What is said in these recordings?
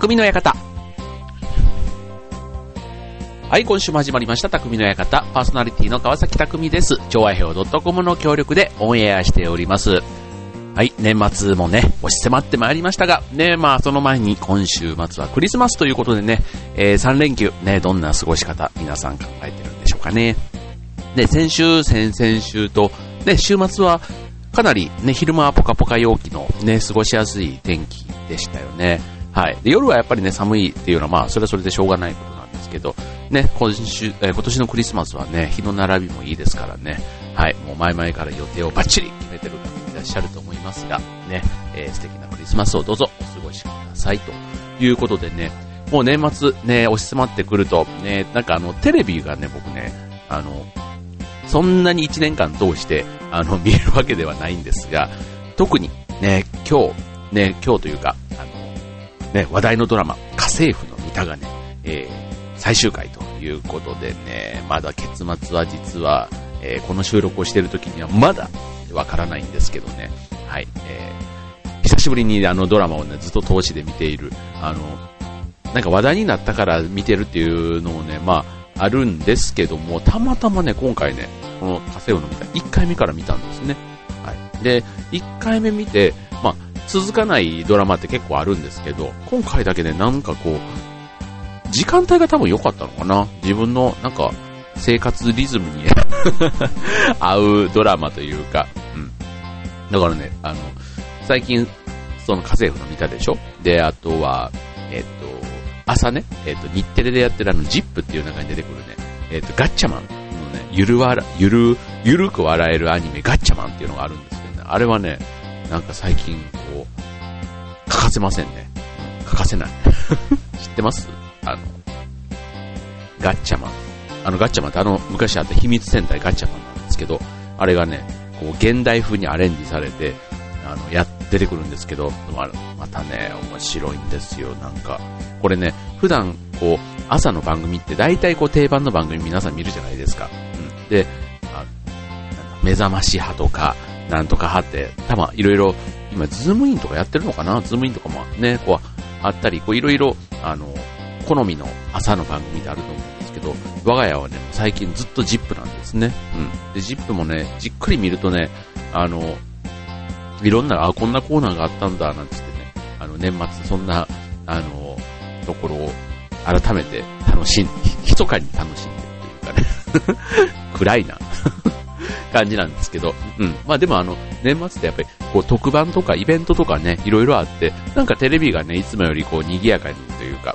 匠の館。はい、今週も始まりました、匠の館。パーソナリティの川崎匠です。超愛表 .com の協力でオンエアしております。はい、年末もね、押し迫ってまいりましたが、ね、まあその前に今週末はクリスマスということでね、えー、3連休、ね、どんな過ごし方皆さん考えてるんでしょうかね。で、先週、先々週と、ね、週末はかなりね、昼間はポカポカ陽気のね、過ごしやすい天気でしたよね。はい。で、夜はやっぱりね、寒いっていうのはまあ、それはそれでしょうがないことなんですけど、ね、今週、えー、今年のクリスマスはね、日の並びもいいですからね、はい、もう前々から予定をバッチリ決めてる方もいらっしゃると思いますが、ね、えー、素敵なクリスマスをどうぞお過ごしくださいということでね、もう年末ね、押し迫ってくると、ね、なんかあの、テレビがね、僕ね、あの、そんなに1年間通して、あの、見えるわけではないんですが、特にね、今日、ね、今日というか、あの、ね、話題のドラマ、家政婦の三田がね、えー、最終回ということでね、まだ結末は実は、えー、この収録をしてる時にはまだわからないんですけどね、はい、えー、久しぶりにあのドラマをね、ずっと通しで見ている、あの、なんか話題になったから見てるっていうのもね、まあ、あるんですけども、たまたまね、今回ね、この家政婦の見た、1回目から見たんですね。はい。で、1回目見て、続かないドラマって結構あるんですけど、今回だけね、なんかこう、時間帯が多分良かったのかな。自分の、なんか、生活リズムに 合うドラマというか、うん。だからね、あの、最近、その家政婦の見たでしょ？で、あとは、えっ、と、朝ね、えっ、と、日テレでやってるあの、ジップっていう中に出てくるね、えっ、と、ガッチャマンのね、ゆるわら、ゆる、ゆるく笑えるアニメ、ガッチャマンっていうのがあるんですけどね、あれはね、なんか最近、こう、欠かせませんね。欠かせない。知ってます？あの、ガッチャマン。あのガッチャマンってあの昔あった秘密戦隊ガッチャマンなんですけど、あれがね、こう現代風にアレンジされて、あの、や、出てくるんですけど、またね、面白いんですよ、なんか。これね、普段、こう、朝の番組って大体こう定番の番組皆さん見るじゃないですか。うん。で、あ目覚まし派とか、なんとか派って、多分いろいろ、今、ズームインとかやってるのかな？ズームインとかもね、こう、あったり、こう、いろいろ、あの、好みの朝の番組であると思うんですけど、我が家はね、最近ずっと ZIP なんですね。うん。で、 ZIP もね、じっくり見るとね、あの、いろんな、あ、こんなコーナーがあったんだ、なんつってね、あの、年末そんな、あの、ところを改めて楽しん、密かに楽しんでるというかね、暗いな感じなんですけど、うん。まあでもあの、年末ってやっぱり、こう特番とかイベントとかね、いろいろあって、なんかテレビがね、いつもよりこう賑やかにというか、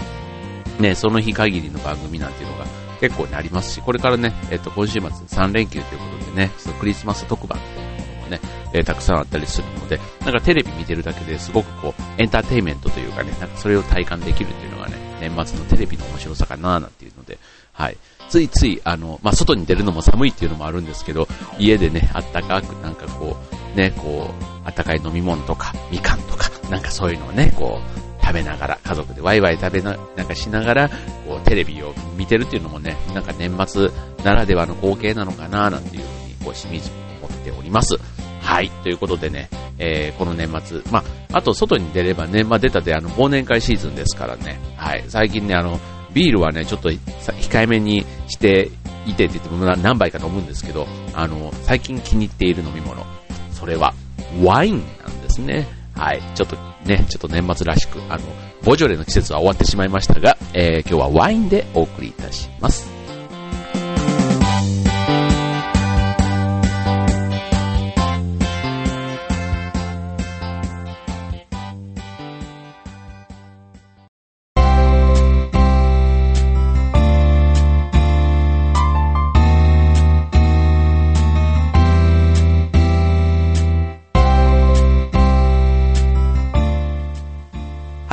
ね、その日限りの番組なんていうのが結構ね、ありますし、これからね、えっと、今週末3連休ということでね、そのクリスマス特番っていうものもね、えー、たくさんあったりするので、なんかテレビ見てるだけですごくこう、エンターテイメントというかね、なんかそれを体感できるっていうのがね、年末のテレビの面白さかなーなんていうので、はい。ついつい、あの、まあ、外に出るのも寒いっていうのもあるんですけど、家でね、あったかく、なんかこう、ね、こう、あったかい飲み物とか、みかんとか、なんかそういうのをね、こう、食べながら、家族でワイワイ食べな、なんかしながら、こう、テレビを見てるっていうのもね、なんか年末ならではの光景なのかな、なんていうふうに、こう、しみじみ思っております。はい。ということでね、えー、この年末、まあ、あと外に出ればね、まあ、出たであの、忘年会シーズンですからね、はい。最近ね、あの、ビールはね、ちょっと控えめにしていてって言っても何杯か飲むんですけど、あの、最近気に入っている飲み物、それはワインなんですね。はい。ちょっとね、ちょっと年末らしく、あの、ボジョレの季節は終わってしまいましたが、えー、今日はワインでお送りいたします。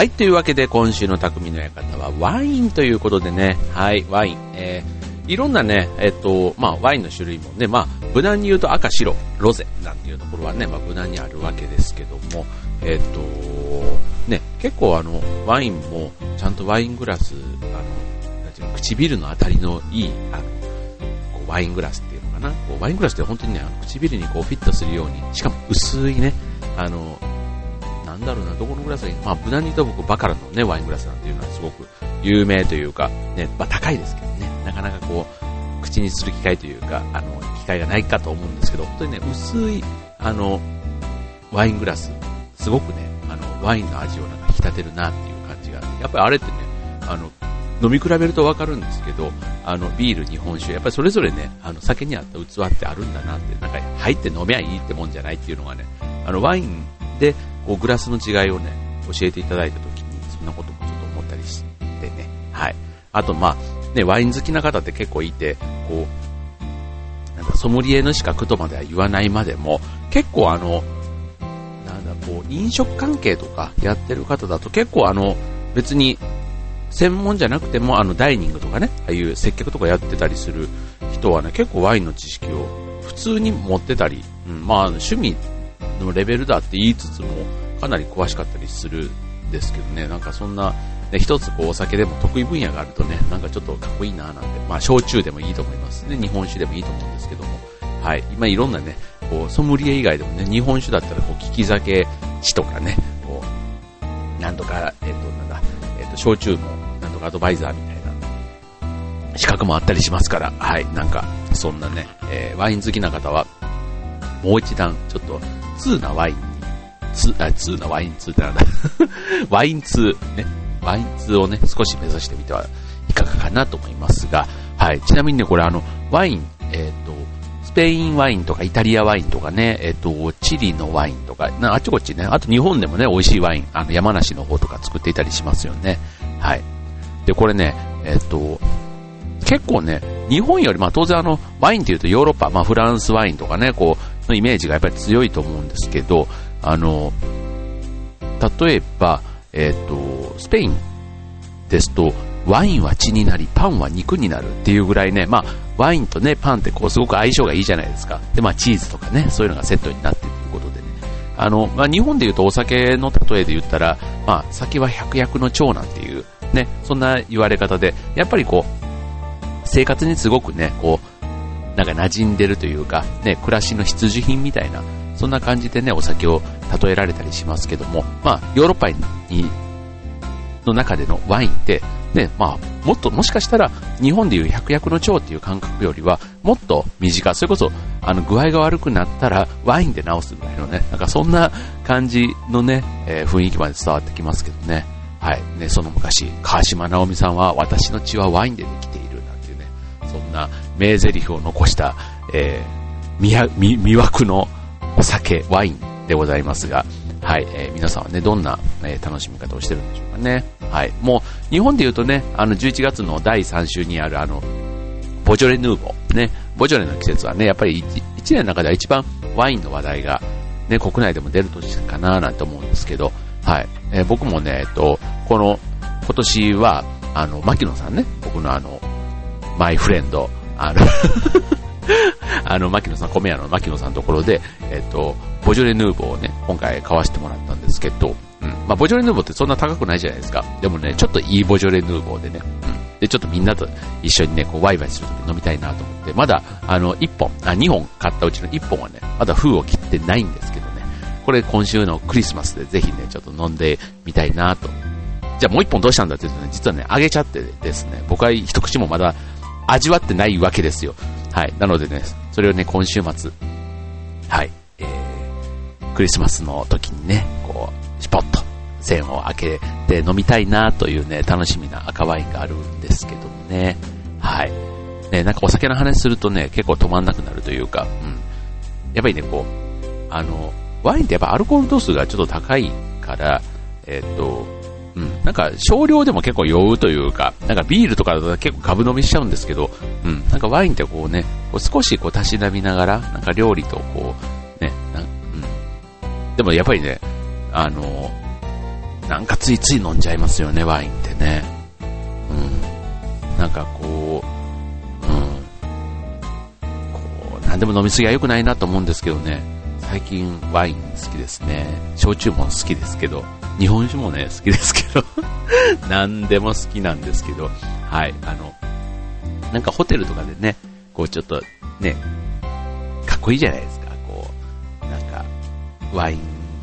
はい、というわけで今週の匠の館はワインということでね、はい、ワイン。えー、いろんなね、えっ、と、まあ、ワインの種類もね、まあ、無難に言うと赤、白、ロゼなんていうところはね、まあ、無難にあるわけですけども、えっ、と、ね、結構あの、ワインも、ちゃんとワイングラス、あの、なんていうの、唇の当たりのいい、あの、こうワイングラスっていうのかな、こうワイングラスって本当にね、あの唇にこうフィットするように、しかも薄いね、あの、なんだろうな、どこのグラスがいい？まあ、無難に言うと僕、バカラのね、ワイングラスなんていうのはすごく有名というか、ね、まあ、高いですけどね、なかなかこう、口にする機会というか、あの、機会がないかと思うんですけど、本当にね、薄い、あの、ワイングラス、すごくね、あの、ワインの味をなんか引き立てるなっていう感じが、やっぱりあれってね、あの、飲み比べるとわかるんですけど、あの、ビール、日本酒、やっぱりそれぞれね、あの、酒に合った器ってあるんだなって、なんか入って飲めばいいってもんじゃないっていうのがね、あの、ワインで、こう、グラスの違いをね、教えていただいた時に、そんなこともちょっと思ったりしてね、はい。あと、まあ、ね、ワイン好きな方って結構いて、こう、なんかソムリエの資格とまでは言わないまでも、結構あの、なんだ、こう、飲食関係とかやってる方だと結構あの、別に専門じゃなくても、あの、ダイニングとかね、ああいう接客とかやってたりする人はね、結構ワインの知識を普通に持ってたり、うん、まあ、趣味のレベルだって言いつつも、かなり詳しかったりするんですけどね、なんかそんな、ね、一つこうお酒でも得意分野があるとね、なんかちょっとかっこいいななんて、まあ、焼酎でもいいと思いますね、日本酒でもいいと思うんですけども、はい、今いろんなね、こう、ソムリエ以外でもね、日本酒だったらこう、利き酒地とかね、こう、なんとか、えっ、と、なんだ、えっ、と、焼酎のアドバイザーみたいな資格もあったりしますから、はい、なんか、そんなね、えー、ワイン好きな方は、もう一段、ちょっと、通なワイン。に、通、あ、通なワイン通ってなんだ。ワイン通、ね、ワイン通をね、少し目指してみてはいかがかなと思いますが、はい、ちなみにね、これあの、ワイン、えっ、ー、と、スペインワインとかイタリアワインとかね、えっ、ー、と、チリのワインとか、あちこちね、あと日本でもね、美味しいワイン、あの、山梨の方とか作っていたりしますよね。はい。で、これね、えっと、結構ね、日本より、まあ当然あの、ワインっていうとヨーロッパ、まあフランスワインとかね、こう、のイメージがやっぱり強いと思うんですけど、あの、例えば、えっと、スペインですと、ワインは血になり、パンは肉になるっていうぐらいね、まあ、ワインとね、パンってこう、すごく相性がいいじゃないですか。で、まあ、チーズとかね、そういうのがセットになっているということでね。あの、まあ、日本で言うとお酒の例えで言ったら、まあ、酒は百薬の長なんていう、ね、そんな言われ方で、やっぱりこう、生活にすごくね、こう、なんか馴染んでるというか、ね、暮らしの必需品みたいな、そんな感じでね、お酒を例えられたりしますけども、まあ、ヨーロッパに、の中でのワインって、ね、まあ、もっと、もしかしたら、日本でいう百薬の長っていう感覚よりは、もっと短、それこそ、あの、具合が悪くなったら、ワインで治すぐらいのね、なんかそんな感じのね、えー、雰囲気まで伝わってきますけどね。はい。ね、その昔、川島直美さんは私の血はワインでできているなんていうね、そんな名台詞を残した、えー、魅魅惑のお酒、ワインでございますが、はい、えー、皆さんはね、どんな、えー、楽しみ方をしてるんでしょうかね。はい。もう、日本で言うとね、あの、11月の第3週にある、あの、ボジョレ・ヌーボー、ね、ボジョレの季節はね、やっぱり 1, 1年の中では一番ワインの話題が、ね、国内でも出る年かななんて思うんですけど、はい。えー、僕もね、えっと、この、今年は、あの、牧野さんね、僕のあの、マイフレンド、あの あの、牧野さん、米屋の牧野さんのところで、えっと、ボジョレ・ヌーボーをね、今回買わせてもらったんですけど、うん。まあ、ボジョレ・ヌーボーってそんな高くないじゃないですか。でもね、ちょっといいボジョレ・ヌーボーでね、うん。で、ちょっとみんなと一緒にね、こう、ワイワイするとき飲みたいなと思って、まだ、あの、1本、あ、2本買ったうちの1本はね、まだ封を切ってないんですけどね、これ今週のクリスマスでぜひね、ちょっと飲んでみたいなとじゃあもう一本どうしたんだって言うとね、実はね、あげちゃってですね、僕は一口もまだ味わってないわけですよ。はい。なのでね、それをね、今週末、はい、えー、クリスマスの時にね、こう、シポッと線を開けて飲みたいなというね、楽しみな赤ワインがあるんですけどもね。はい。ね、なんかお酒の話するとね、結構止まんなくなるというか、うん。やっぱりね、こう、あの、ワインってやっぱアルコール度数がちょっと高いから、えっ、と、うん。なんか少量でも結構酔うというか、なんかビールとかだと結構株飲みしちゃうんですけど、うん。なんかワインってこうね、こう少しこうたしなみながら、なんか料理とこう、ね、なうん。でもやっぱりね、あの、なんかついつい飲んじゃいますよね、ワインってね。うん。なんかこう、うん。こう、なんでも飲みすぎは良くないなと思うんですけどね。最近ワイン好きですね。焼酎も好きですけど、日本酒もね、好きですけど。何でも好きなんですけど、はい、あの、なんかホテルとかでね、こうちょっとね、かっこいいじゃないですか、こう、なんか、ワイン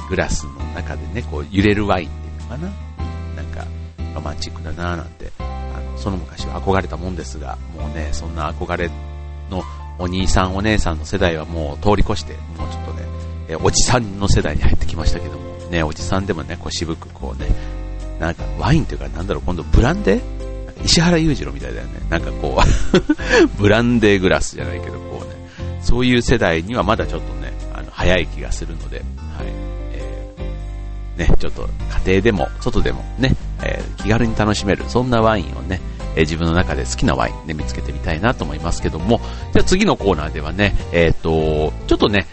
グラスの中でね、こう揺れるワインっていうのかな。なんか、ロマンチックだなぁなんて、あの、その昔は憧れたもんですが、もうね、そんな憧れのお兄さんお姉さんの世代はもう通り越して、もうちょっとね、えおじさんの世代に入ってきましたけども、ね、おじさんでもね、こう渋くこうね、なんかワインというかなんだろう、今度ブランデー？石原裕次郎みたいだよね。なんかこう ブランデーグラスじゃないけど、こうね、そういう世代にはまだちょっとね、あの、早い気がするので、はい。えー、ね、ちょっと家庭でも、外でもね、えー、気軽に楽しめる、そんなワインをね、えー、自分の中で好きなワインね、見つけてみたいなと思いますけども、じゃあ次のコーナーではね、えっ、と、ちょっとね、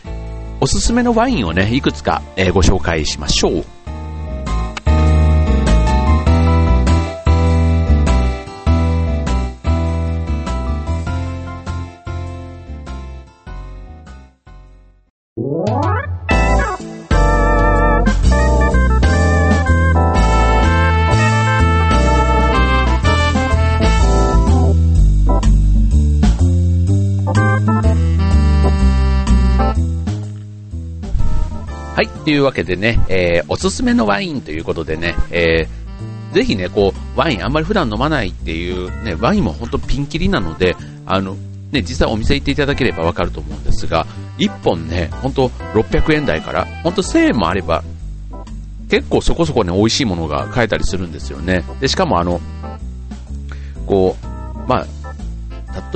おすすめのワインをね、いくつか、えご紹介しましょう。はい。というわけでね、えー、おすすめのワインということでね、えー、ぜひね、こう、ワインあんまり普段飲まないっていうね、ワインも本当ピンキリなので、あの、ね、実際お店行っていただければわかると思うんですが、1本ね、ほんと600円台から、ほんと1000円もあれば、結構そこそこね、美味しいものが買えたりするんですよね。で、しかもあの、こう、まあ、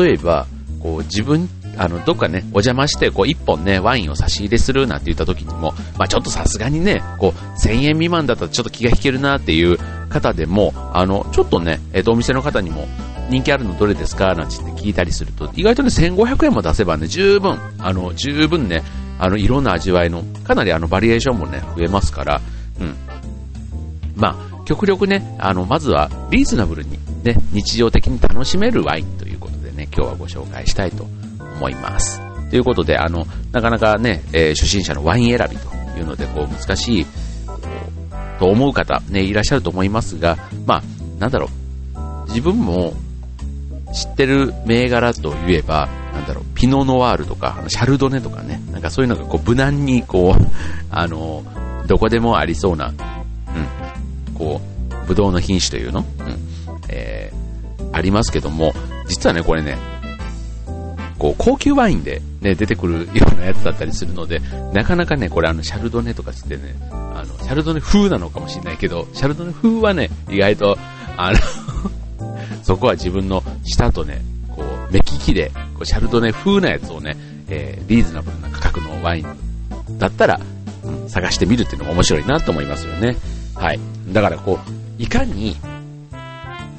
例えば、こう自分あの、どっかね、お邪魔して、こう、一本ね、ワインを差し入れするなんて言った時にも、まあちょっとさすがにね、こう、1000円未満だったらちょっと気が引けるなっていう方でも、あの、ちょっとね、えっ、と、お店の方にも、人気あるのどれですかなんて聞いたりすると、意外とね、1500円も出せばね、十分、あの、十分ね、あの、いろんな味わいの、かなりあの、バリエーションもね、増えますから、うん。まあ、極力ね、あの、まずは、リーズナブルに、ね、日常的に楽しめるワインということでね、今日はご紹介したいと思います。ということで、あの、なかなかね、えー、初心者のワイン選びというので、こう、難しい、と思う方、ね、いらっしゃると思いますが、まあ、なんだろう、自分も知ってる銘柄といえば、なんだろう、ピノノワールとか、シャルドネとかね、なんかそういうのがこう無難にこう、あの、どこでもありそうな、うん、こう、ブドウの品種というの、うん、えー、ありますけども、実はね、これね、こう、高級ワインでね、出てくるようなやつだったりするので、なかなかね、これあの、シャルドネとかしてね、あの、シャルドネ風なのかもしれないけど、シャルドネ風はね、意外と、あの そこは自分の舌とね、こう、目利きで、こうシャルドネ風なやつをね、えー、リーズナブルな価格のワインだったら、うん、探してみるっていうのも面白いなと思いますよね。はい。だからこう、いかに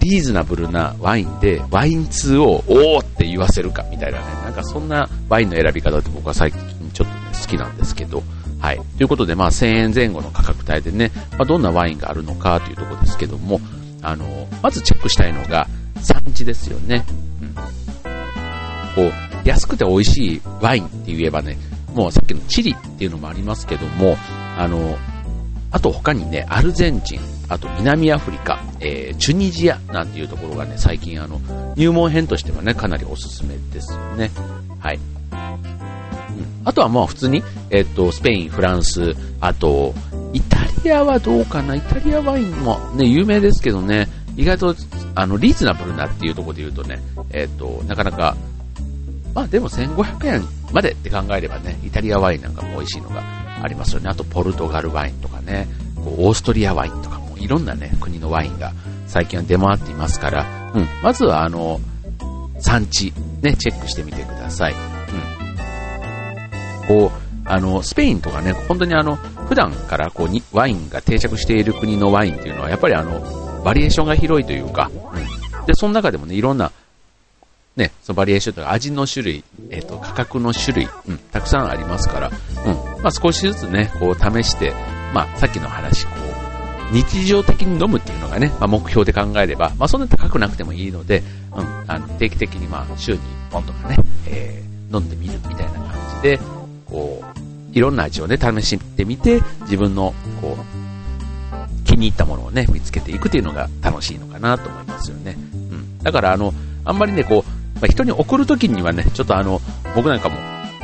リーズナブルなワインで、ワイン2をおーって言わせるかみたいなね、なんかそんなワインの選び方って僕は最近ちょっとね、好きなんですけど、はい。ということで、まあ1000円前後の価格帯でね、まあ、どんなワインがあるのかというとこですけども、あの、まずチェックしたいのが、産地ですよね。うん。こう、安くて美味しいワインって言えばね、もうさっきのチリっていうのもありますけども、あの、あと他にね、アルゼンチン、あと南アフリカ、えー、チュニジアなんていうところがね、最近あの、入門編としてはね、かなりおすすめですよね。はい。うん、あとはまあ普通に、えっ、と、スペイン、フランス、あと、イタリアはどうかな？イタリアワインもね、有名ですけどね、意外と、あの、リーズナブルなっていうところで言うとね、えっ、と、なかなか、まあでも1500円までって考えればね、イタリアワインなんかも美味しいのがありますよね。あとポルトガルワインとかね、オーストリアワインとかいろんなね、国のワインが最近は出回っていますから、うん、まずはあの、産地、ね、チェックしてみてください。うん。こう、あの、スペインとかね、本当にあの、普段からこうに、ワインが定着している国のワインっていうのは、やっぱりあの、バリエーションが広いというか、うん。で、その中でもね、いろんなね、そのバリエーションとか味の種類、えっ、ー、と、価格の種類、うん、たくさんありますから、うん、まあ少しずつね、こう試して、まあさっきの話、こう、日常的に飲むっていうのがね、まあ目標で考えれば、まあそんな高くなくてもいいので、うん、あの、定期的にまあ週に1本とかね、えー、飲んでみるみたいな感じで、こう、いろんな味をね、試してみて、自分の、こう、気に入ったものをね、見つけていくっていうのが楽しいのかなと思いますよね。うん。だからあの、あんまりね、こう、まあ、人に送るときにはね、ちょっとあの、僕なんかも、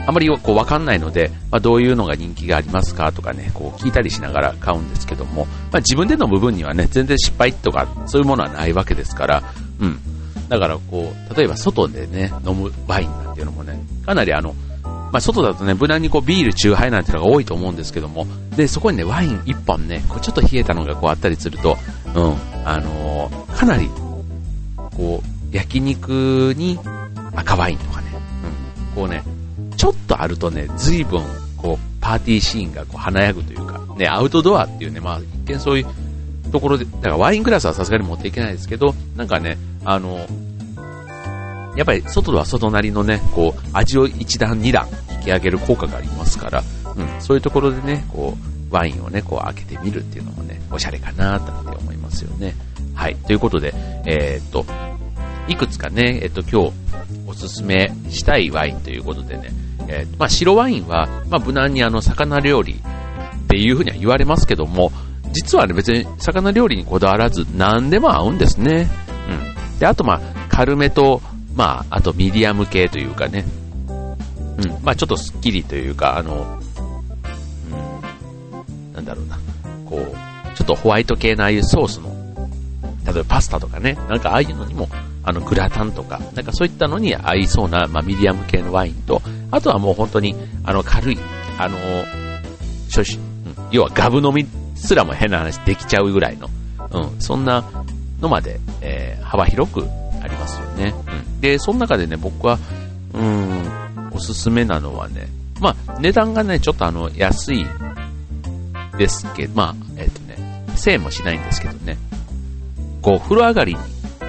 あまりこうわかんないので、まあ、どういうのが人気がありますかとかね、こう聞いたりしながら買うんですけども、まあ、自分での部分にはね、全然失敗とかそういうものはないわけですから、うん。だからこう、例えば外でね、飲むワインなんていうのもね、かなりあの、まあ、外だとね、無難にこうビール、チューハイなんていうのが多いと思うんですけども、で、そこにね、ワイン1本ね、こうちょっと冷えたのがこうあったりすると、うん、あのー、かなり、こう、焼肉に赤ワインとかね、うん、こうね、ちょっとあるとね、随分、こう、パーティーシーンがこう華やぐというか、ね、アウトドアっていうね、まあ、一見そういうところで、だからワイングラスはさすがに持っていけないですけど、なんかね、あの、やっぱり外は外なりのね、こう、味を一段二段引き上げる効果がありますから、うん、そういうところでね、こう、ワインをね、こう開けてみるっていうのもね、おしゃれかなと思いますよね。はい。ということで、えー、っと、いくつかね、えっと、今日おすすめしたいワインということでね、えー、まあ、白ワインは、まあ、無難にあの、魚料理っていうふうには言われますけども、実はね、別に魚料理にこだわらず、何でも合うんですね。うん。で、あとまあ、軽めとまあ、あとミディアム系というかね、うん、まあちょっとスッキリというか、あの、うん、なんだろうな、こう、ちょっとホワイト系のああいうソースの、例えばパスタとかね、なんかああいうのにも、あの、グラタンとか、なんかそういったのに合いそうな、まあミディアム系のワインと、あとはもう本当に、あの、軽い、あの、初心、うん、要はガブ飲みすらも変な話できちゃうぐらいの、うん、そんなのまで、えー、幅広くありますよね。うん。で、その中でね、僕は、うん、おすすめなのはね、まあ、値段がね、ちょっとあの、安いですけど、まあ、えっ、ー、とね、1000円もしないんですけどね、こう、風呂上がりに、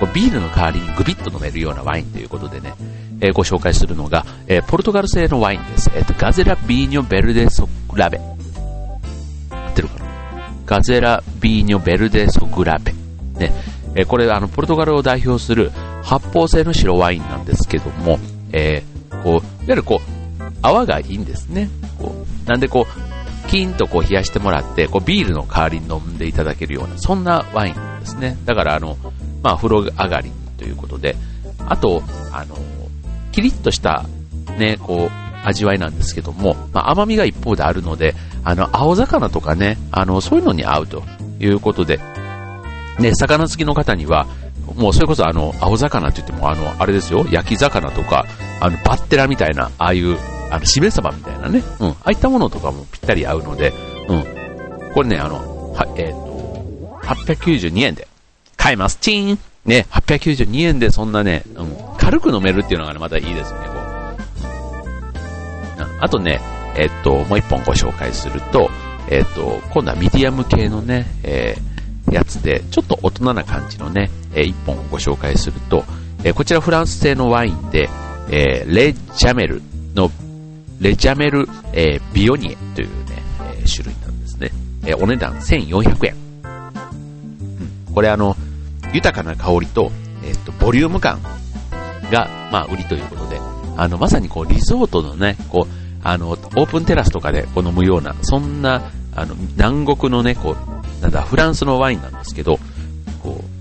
ビールの代わりにグビッと飲めるようなワインということでね、えー、ご紹介するのが、えー、ポルトガル製のワインです。えっ、と、ガゼラビーニョベルデソグラベ。合ってるかな？ガゼラビーニョベルデソグラベ。ね、え、これあのポルトガルを代表する発泡性の白ワインなんですけども、え、こういわゆるこう泡がいいんですね。こうなんでこうキーンとこう冷やしてもらって、こうビールの代わりに飲んでいただけるような、そんなワインですね。だからあの、まあ風呂上がりということで、あと、あの、キリッとしたね、こう、味わいなんですけども、まあ、甘みが一方であるので、あの、青魚とかね、あの、そういうのに合うということで、ね、魚好きの方には、もうそれこそあの、青魚って言っても、あの、あれですよ、焼き魚とか、あの、バッテラみたいな、ああいう、あの、しめ鯖みたいなね、うん、ああいったものとかもぴったり合うので、うん、これね、あの、は、えっ、ー、と、892円で買えます。チーンね、892円でそんなね、うん、軽く飲めるっていうのがね、またいいですよね、こう。あとね、えっ、と、もう一本ご紹介すると、えっ、と、今度はミディアム系のね、えー、やつで、ちょっと大人な感じのね、えー、一本ご紹介すると、えー、こちらフランス製のワインで、えー、レ・ジャメルの、レ・ジャメル、えー、ビオニエというね、えー、種類なんですね。えー、お値段1400円。うん、これあの、豊かな香りと、えっ、と、ボリューム感が、まあ、売りということで、あの、まさにこう、リゾートのね、こう、あの、オープンテラスとかでこう飲むような、そんな、あの、南国のね、こう、なんだ、フランスのワインなんですけど、こう、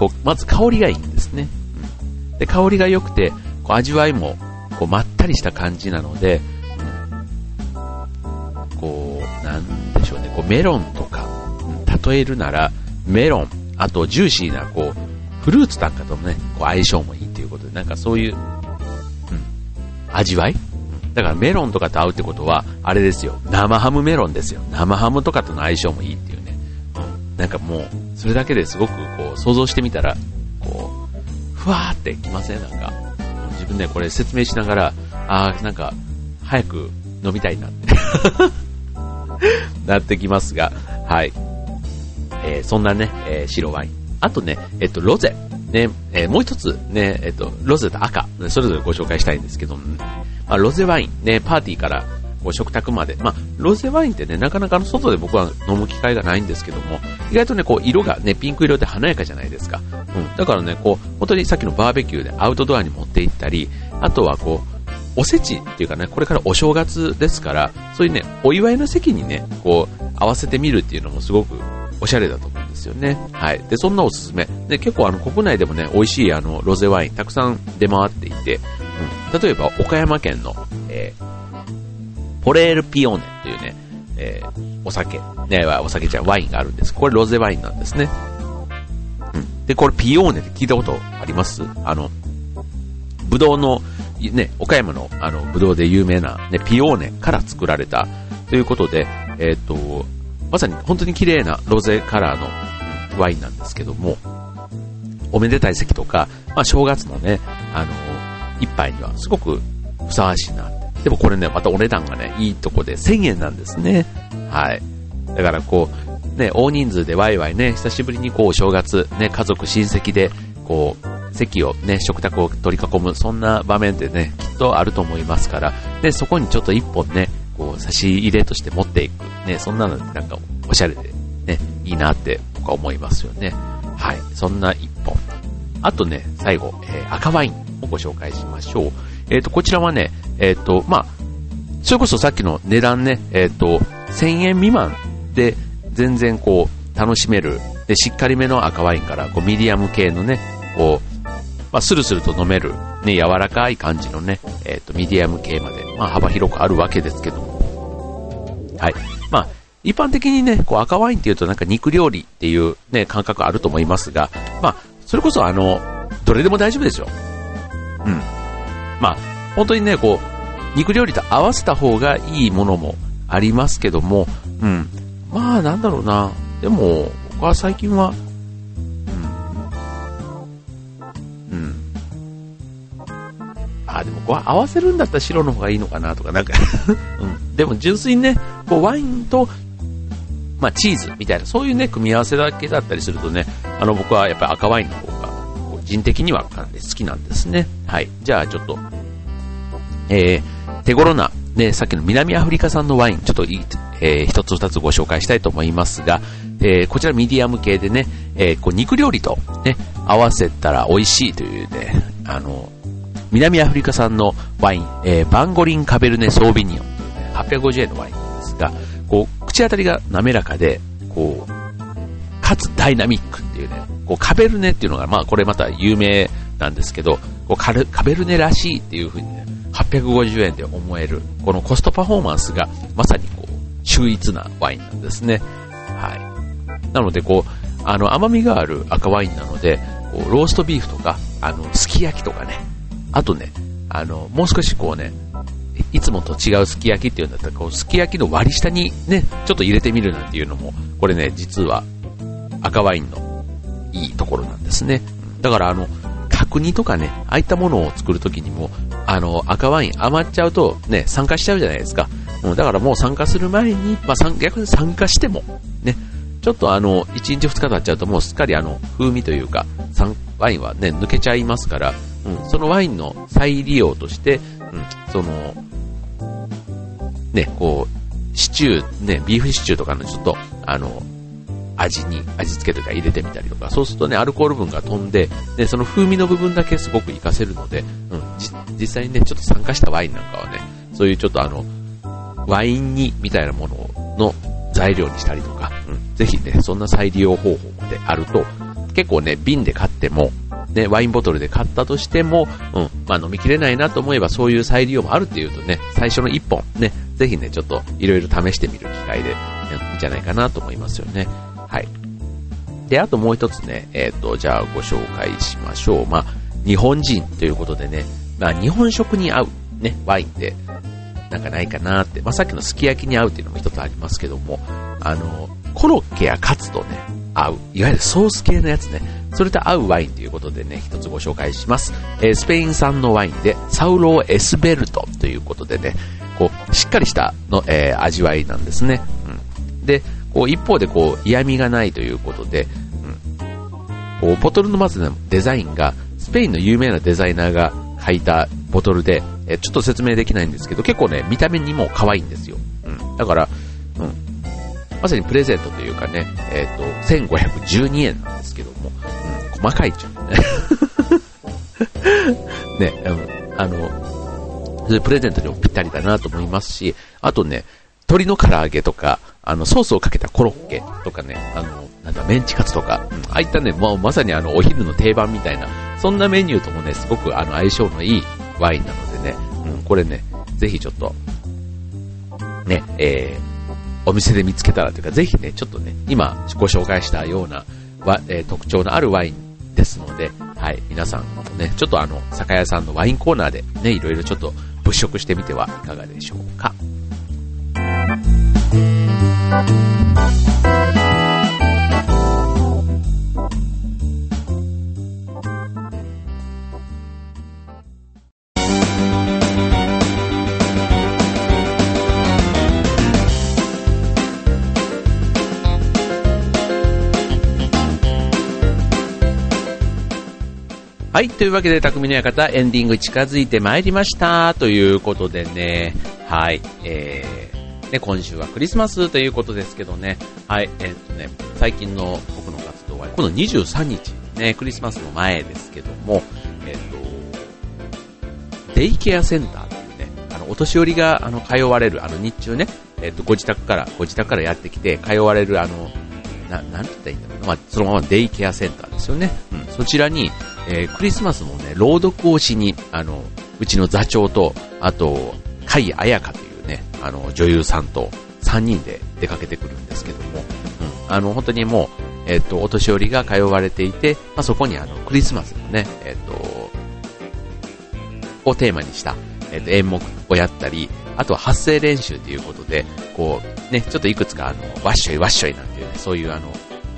こうまず香りがいいんですね。うん、で香りが良くて、こう味わいもこうまったりした感じなので、こう、なんでしょうね、こうメロンとか、例えるなら、メロン、あとジューシーな、こう、フルーツなんかともね、こう相性もいいということで、なんかそういう、うん、味わい？だからメロンとかと合うってことは、あれですよ。生ハムメロンですよ。生ハムとかとの相性もいいっていうね。うん。なんかもう、それだけですごくこう、想像してみたら、こう、ふわーってきません？なんか。自分ね、これ説明しながら、あー、なんか、早く飲みたいなって なってきますが、はい。えー、そんなね、えー、白ワイン。あとね、えっと、ロゼ。ね、えー、もう一つね、えっと、ロゼと赤、それぞれご紹介したいんですけど、まあ、ロゼワイン、ね、パーティーからこう食卓まで、まあ、ロゼワインってね、なかなかの外で僕は飲む機会がないんですけども、意外とね、こう、色がね、ピンク色で華やかじゃないですか。うん。だからね、こう、本当にさっきのバーベキューでアウトドアに持って行ったり、あとはこう、おせちっていうかね、これからお正月ですから、そういうね、お祝いの席にね、こう、合わせてみるっていうのもすごくおしゃれだと思うんですよね。はい。で、そんなおすすめ。で、結構あの、国内でもね、美味しいあの、ロゼワインたくさん出回っていて、うん。例えば岡山県の、えー、ポレールピオーネというね、えー、お酒、ね、お酒じゃワインがあるんです。これロゼワインなんですね。うん。で、これピオーネって聞いたことあります？あの、ぶどうの、ね、岡山のあの、ぶどうで有名な、ね、ピオーネから作られたということで、えっ、ー、と、まさに本当に綺麗なロゼカラーの、ワインなんですけども、おめでたい席とか、まあ、正月のね、あの、一杯にはすごくふさわしいな。でもこれね、またお値段がね、いいとこで1000円なんですね。はい。だからこう、ね、大人数でワイワイね、久しぶりにこう、正月、ね、家族、親戚で、こう、席をね、食卓を取り囲む、そんな場面でね、きっとあると思いますから、で、そこにちょっと一本ね、こう、差し入れとして持っていく。ね、そんなのなんかおしゃれでね、いいなって僕は思いますよね。はい。そんな一本。あとね、最後、えー、赤ワインをご紹介しましょう。えっ、ー、と、こちらはね、えっ、ー、と、まあ、それこそさっきの値段ね、えっ、と、1000円未満で全然こう、楽しめる、で、しっかりめの赤ワインから、こう、ミディアム系のね、こう、まあ、スルスルと飲める、ね、柔らかい感じのね、えっ、と、ミディアム系まで、まあ、幅広くあるわけですけども。はい。まあ、一般的にね、こう赤ワインっていうとなんか肉料理っていうね、感覚あると思いますが、まあ、それこそあの、どれでも大丈夫ですよ。うん。まあ、本当にね、こう、肉料理と合わせた方がいいものもありますけども、うん。まあ、なんだろうな。でも、僕は最近は、あ、でもこう合わせるんだったら白の方がいいのかなとか、なんか うん。でも純粋にね、こうワインと、まあチーズみたいな、そういうね、組み合わせだけだったりするとね、あの僕はやっぱり赤ワインの方が、個人的にはかなり好きなんですね。はい。じゃあちょっと、えー、手頃な、ね、さっきの南アフリカ産のワイン、ちょっといい、えー、一つ二つご紹介したいと思いますが、えー、こちらミディアム系でね、えー、こう肉料理とね、合わせたら美味しいというね、あの、南アフリカ産のワイン、えー、パンゴリンカベルネソービニオン、850円のワインなんですが、こう、口当たりが滑らかで、こう、かつダイナミックっていうね、こう、カベルネっていうのが、まあ、これまた有名なんですけど、こうカルカベルネらしいっていう風にね、850円で思える、このコストパフォーマンスが、まさにこう、秀逸なワインなんですね。はい。なので、こう、あの、甘みがある赤ワインなので、こうローストビーフとか、あの、すき焼きとかね、あとね、あの、もう少しこうね、いつもと違うすき焼きっていうんだったら、こう、すき焼きの割り下にね、ちょっと入れてみるなんていうのも、これね、実は赤ワインのいいところなんですね。だからあの、角煮とかね、ああいったものを作るときにも、あの、赤ワイン余っちゃうとね、酸化しちゃうじゃないですか。うん、だからもう酸化する前に、まあ、逆に酸化しても、ね、ちょっとあの、1日2日経っちゃうともうすっかりあの、風味というか、ワインはね、抜けちゃいますから、うん、そのワインの再利用として、うん、その、ね、こう、シチュー、ね、ビーフシチューとかのちょっと、あの、味に、味付けとか入れてみたりとか、そうするとね、アルコール分が飛んで、で、その風味の部分だけすごく活かせるので、うん、実際にね、ちょっと酸化したワインなんかはね、そういうちょっとあの、ワイン煮みたいなものの材料にしたりとか、うん、ぜひね、そんな再利用方法であると、結構ね、瓶で買っても、ね、ワインボトルで買ったとしても、うん、まあ飲みきれないなと思えばそういう再利用もあるっていうとね、最初の1本ね、ぜひね、ちょっといろいろ試してみる機会で、ね、いいんじゃないかなと思いますよね。はい。で、あともう一つね、えっ、ー、と、じゃあご紹介しましょう。まあ、日本人ということでね、まあ日本食に合う、ね、ワインで、なんかないかなって、まあさっきのすき焼きに合うっていうのも一つありますけども、あの、コロッケやカツとね、合う、いわゆるソース系のやつね、それと合うワインということでね、一つご紹介します。えー、スペイン産のワインで、サウローエスベルトということでね、こう、しっかりしたの、えー、味わいなんですね。うん、で、こう、一方でこう、嫌味がないということで、うん、こう、ボトルのまず、ね、デザインが、スペインの有名なデザイナーが書いたボトルで、えー、ちょっと説明できないんですけど、結構ね、見た目にも可愛いんですよ。うん、だから、うん、まさにプレゼントというかね、えっ、ー、と、1512円なんですけども、細かいちゃう ね。うん、あの、プレゼントにもぴったりだなと思いますし、あとね、鶏の唐揚げとか、あの、ソースをかけたコロッケとかね、あの、なんだ、メンチカツとか、うん、ああいったね、もうまさにあの、お昼の定番みたいな、そんなメニューともね、すごくあの、相性のいいワインなのでねうん、これね、ぜひちょっと、ね、えー、お店で見つけたらというか、ぜひね、ちょっとね、今ご紹介したような、えー、特徴のあるワインですので、はい、皆さんもね、ちょっとあの、酒屋さんのワインコーナーでね、いろいろちょっと物色してみてはいかがでしょうか。はい。というわけで、匠の館、エンディング近づいてまいりました。ということでね、はい。えー、ね、今週はクリスマスということですけどね、はい。えー、っとね、最近の僕の活動は、この23日、ね、クリスマスの前ですけども、えー、っと、デイケアセンターというね、あの、お年寄りが、あの、通われる、あの、日中ね、えっと、ご自宅から、ご自宅からやってきて、通われる、あの、な、なんて言ったらいいんだろうな、まあ、そのままデイケアセンターですよね。うん、そちらに、えー、クリスマスもね、朗読をしに、あの、うちの座長と、あと、甲斐彩香というね、あの、女優さんと3人で出かけてくるんですけども、うん、あの、本当にもう、えっ、ー、と、お年寄りが通われていて、まあ、そこにあの、クリスマスのね、えっ、ー、と、をテーマにした、えっ、と、演目をやったり、あとは発声練習ということで、こう、ね、ちょっといくつかあの、わっしょいわっしょいなんていうね、そういうあの、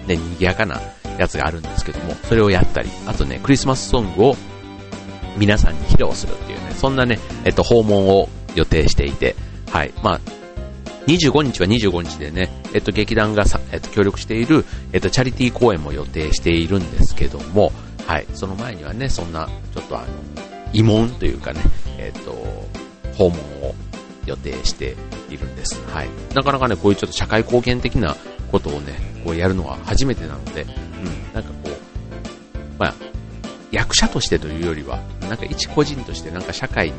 ね、賑やかなやつがあるんですけども、それをやったり、あとね、クリスマスソングを皆さんに披露するっていうね、そんなね、えっと、訪問を予定していて、はい、まあ、25日は25日でね、えっと、劇団がさ、えっと、協力している、えっと、チャリティー公演も予定しているんですけども、はい、その前にはね、そんな、ちょっとあの、慰問というかね、えっと、訪問を予定しているんです。はい。なかなかね、こういうちょっと社会貢献的なことをね、こうやるのは初めてなので、うん、なんかこう、まあ、役者としてというよりは、なんか一個人としてなんか社会に、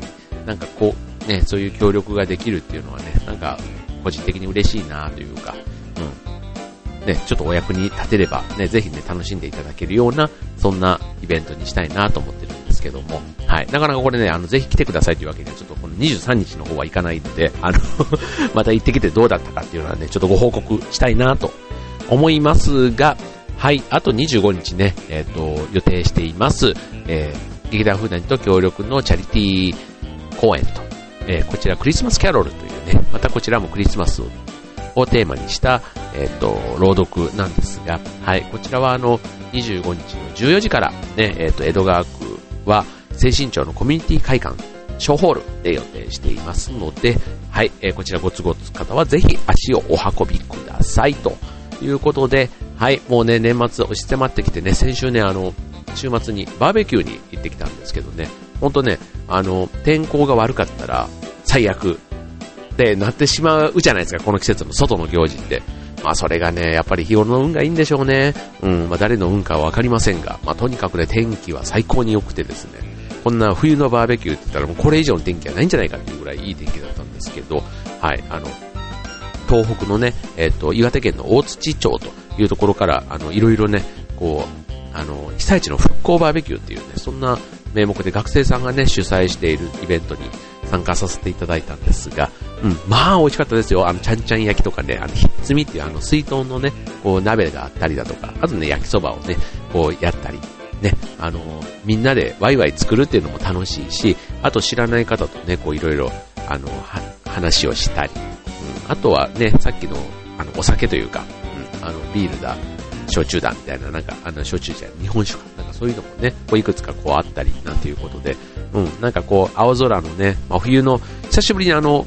なんかこう、ね、そういう協力ができるっていうのはね、なんか個人的に嬉しいなというか、うん。ね、ちょっとお役に立てれば、ね、ぜひね、楽しんでいただけるような、そんなイベントにしたいなと思ってるんですけども、はい。なかなかこれね、あの、ぜひ来てくださいというわけでは、ちょっとこの23日の方は行かないので、あのまた行ってきてどうだったかっていうのはね、ちょっとご報告したいなと思いますが、はい、あと25日ね、えっ、ー、と、予定しています、えー、劇団風団と協力のチャリティー公演と、えー、こちらクリスマスキャロルというね、またこちらもクリスマスをテーマにした、えっ、ー、と、朗読なんですが、はい、こちらはあの、25日の14時からね、えっ、と、江戸川区は、精神庁のコミュニティ会館、小ホールで予定していますので、はい、えー、こちらご都合つ方はぜひ足をお運びくださいということで、はい、もうね、年末押し迫ってきてね、先週ね、あの、週末にバーベキューに行ってきたんですけどね、ほんとね、あの、天候が悪かったら最悪ってなってしまうじゃないですか、この季節の外の行事って。まあそれがね、やっぱり日頃の運がいいんでしょうね。うん、まあ誰の運かはわかりませんが、まあとにかくね、天気は最高に良くてですね、こんな冬のバーベキューって言ったらもうこれ以上の天気はないんじゃないかっていうぐらいいい天気だったんですけど、はい、あの、東北のね、えっ、と、岩手県の大槌町というところから、あの、いろいろね、こう、あの、被災地の復興バーベキューっていうね、そんな名目で学生さんがね、主催しているイベントに参加させていただいたんですが、うん、まあ美味しかったですよ。あの、ちゃんちゃん焼きとかね、あの、ひっつみっていうあの、水筒のね、こう、鍋があったりだとか、あとね、焼きそばをね、こう、やったり、ね、あの、みんなでワイワイ作るっていうのも楽しいし、あと知らない方とね、こう、いろいろ、あの、話をしたり、あとはね、さっきの、あの、お酒というか、あの、ビールだ、焼酎だ、みたいな、なんか、あの、焼酎じゃ日本酒か、なんかそういうのもね、こういくつかこうあったり、なんていうことで、うん、なんかこう、青空のね、まあ、冬の、久しぶりにあの、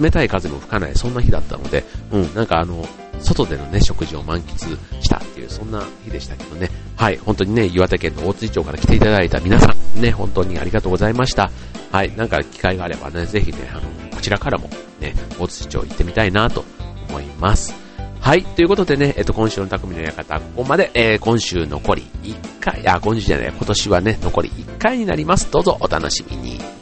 冷たい風も吹かない、そんな日だったので、うん、なんかあの、外でのね、食事を満喫したっていう、そんな日でしたけどね。はい、本当にね、岩手県の大津町から来ていただいた皆さん、ね、本当にありがとうございました。はい、なんか機会があればね、ぜひね、あの、こちらからもね、大津町行ってみたいなと思います。はい。ということでね、えっと、今週の匠の館、ここまで、えー、今週残り1回、あ、今週じゃない、今年はね、残り1回になります。どうぞお楽しみに。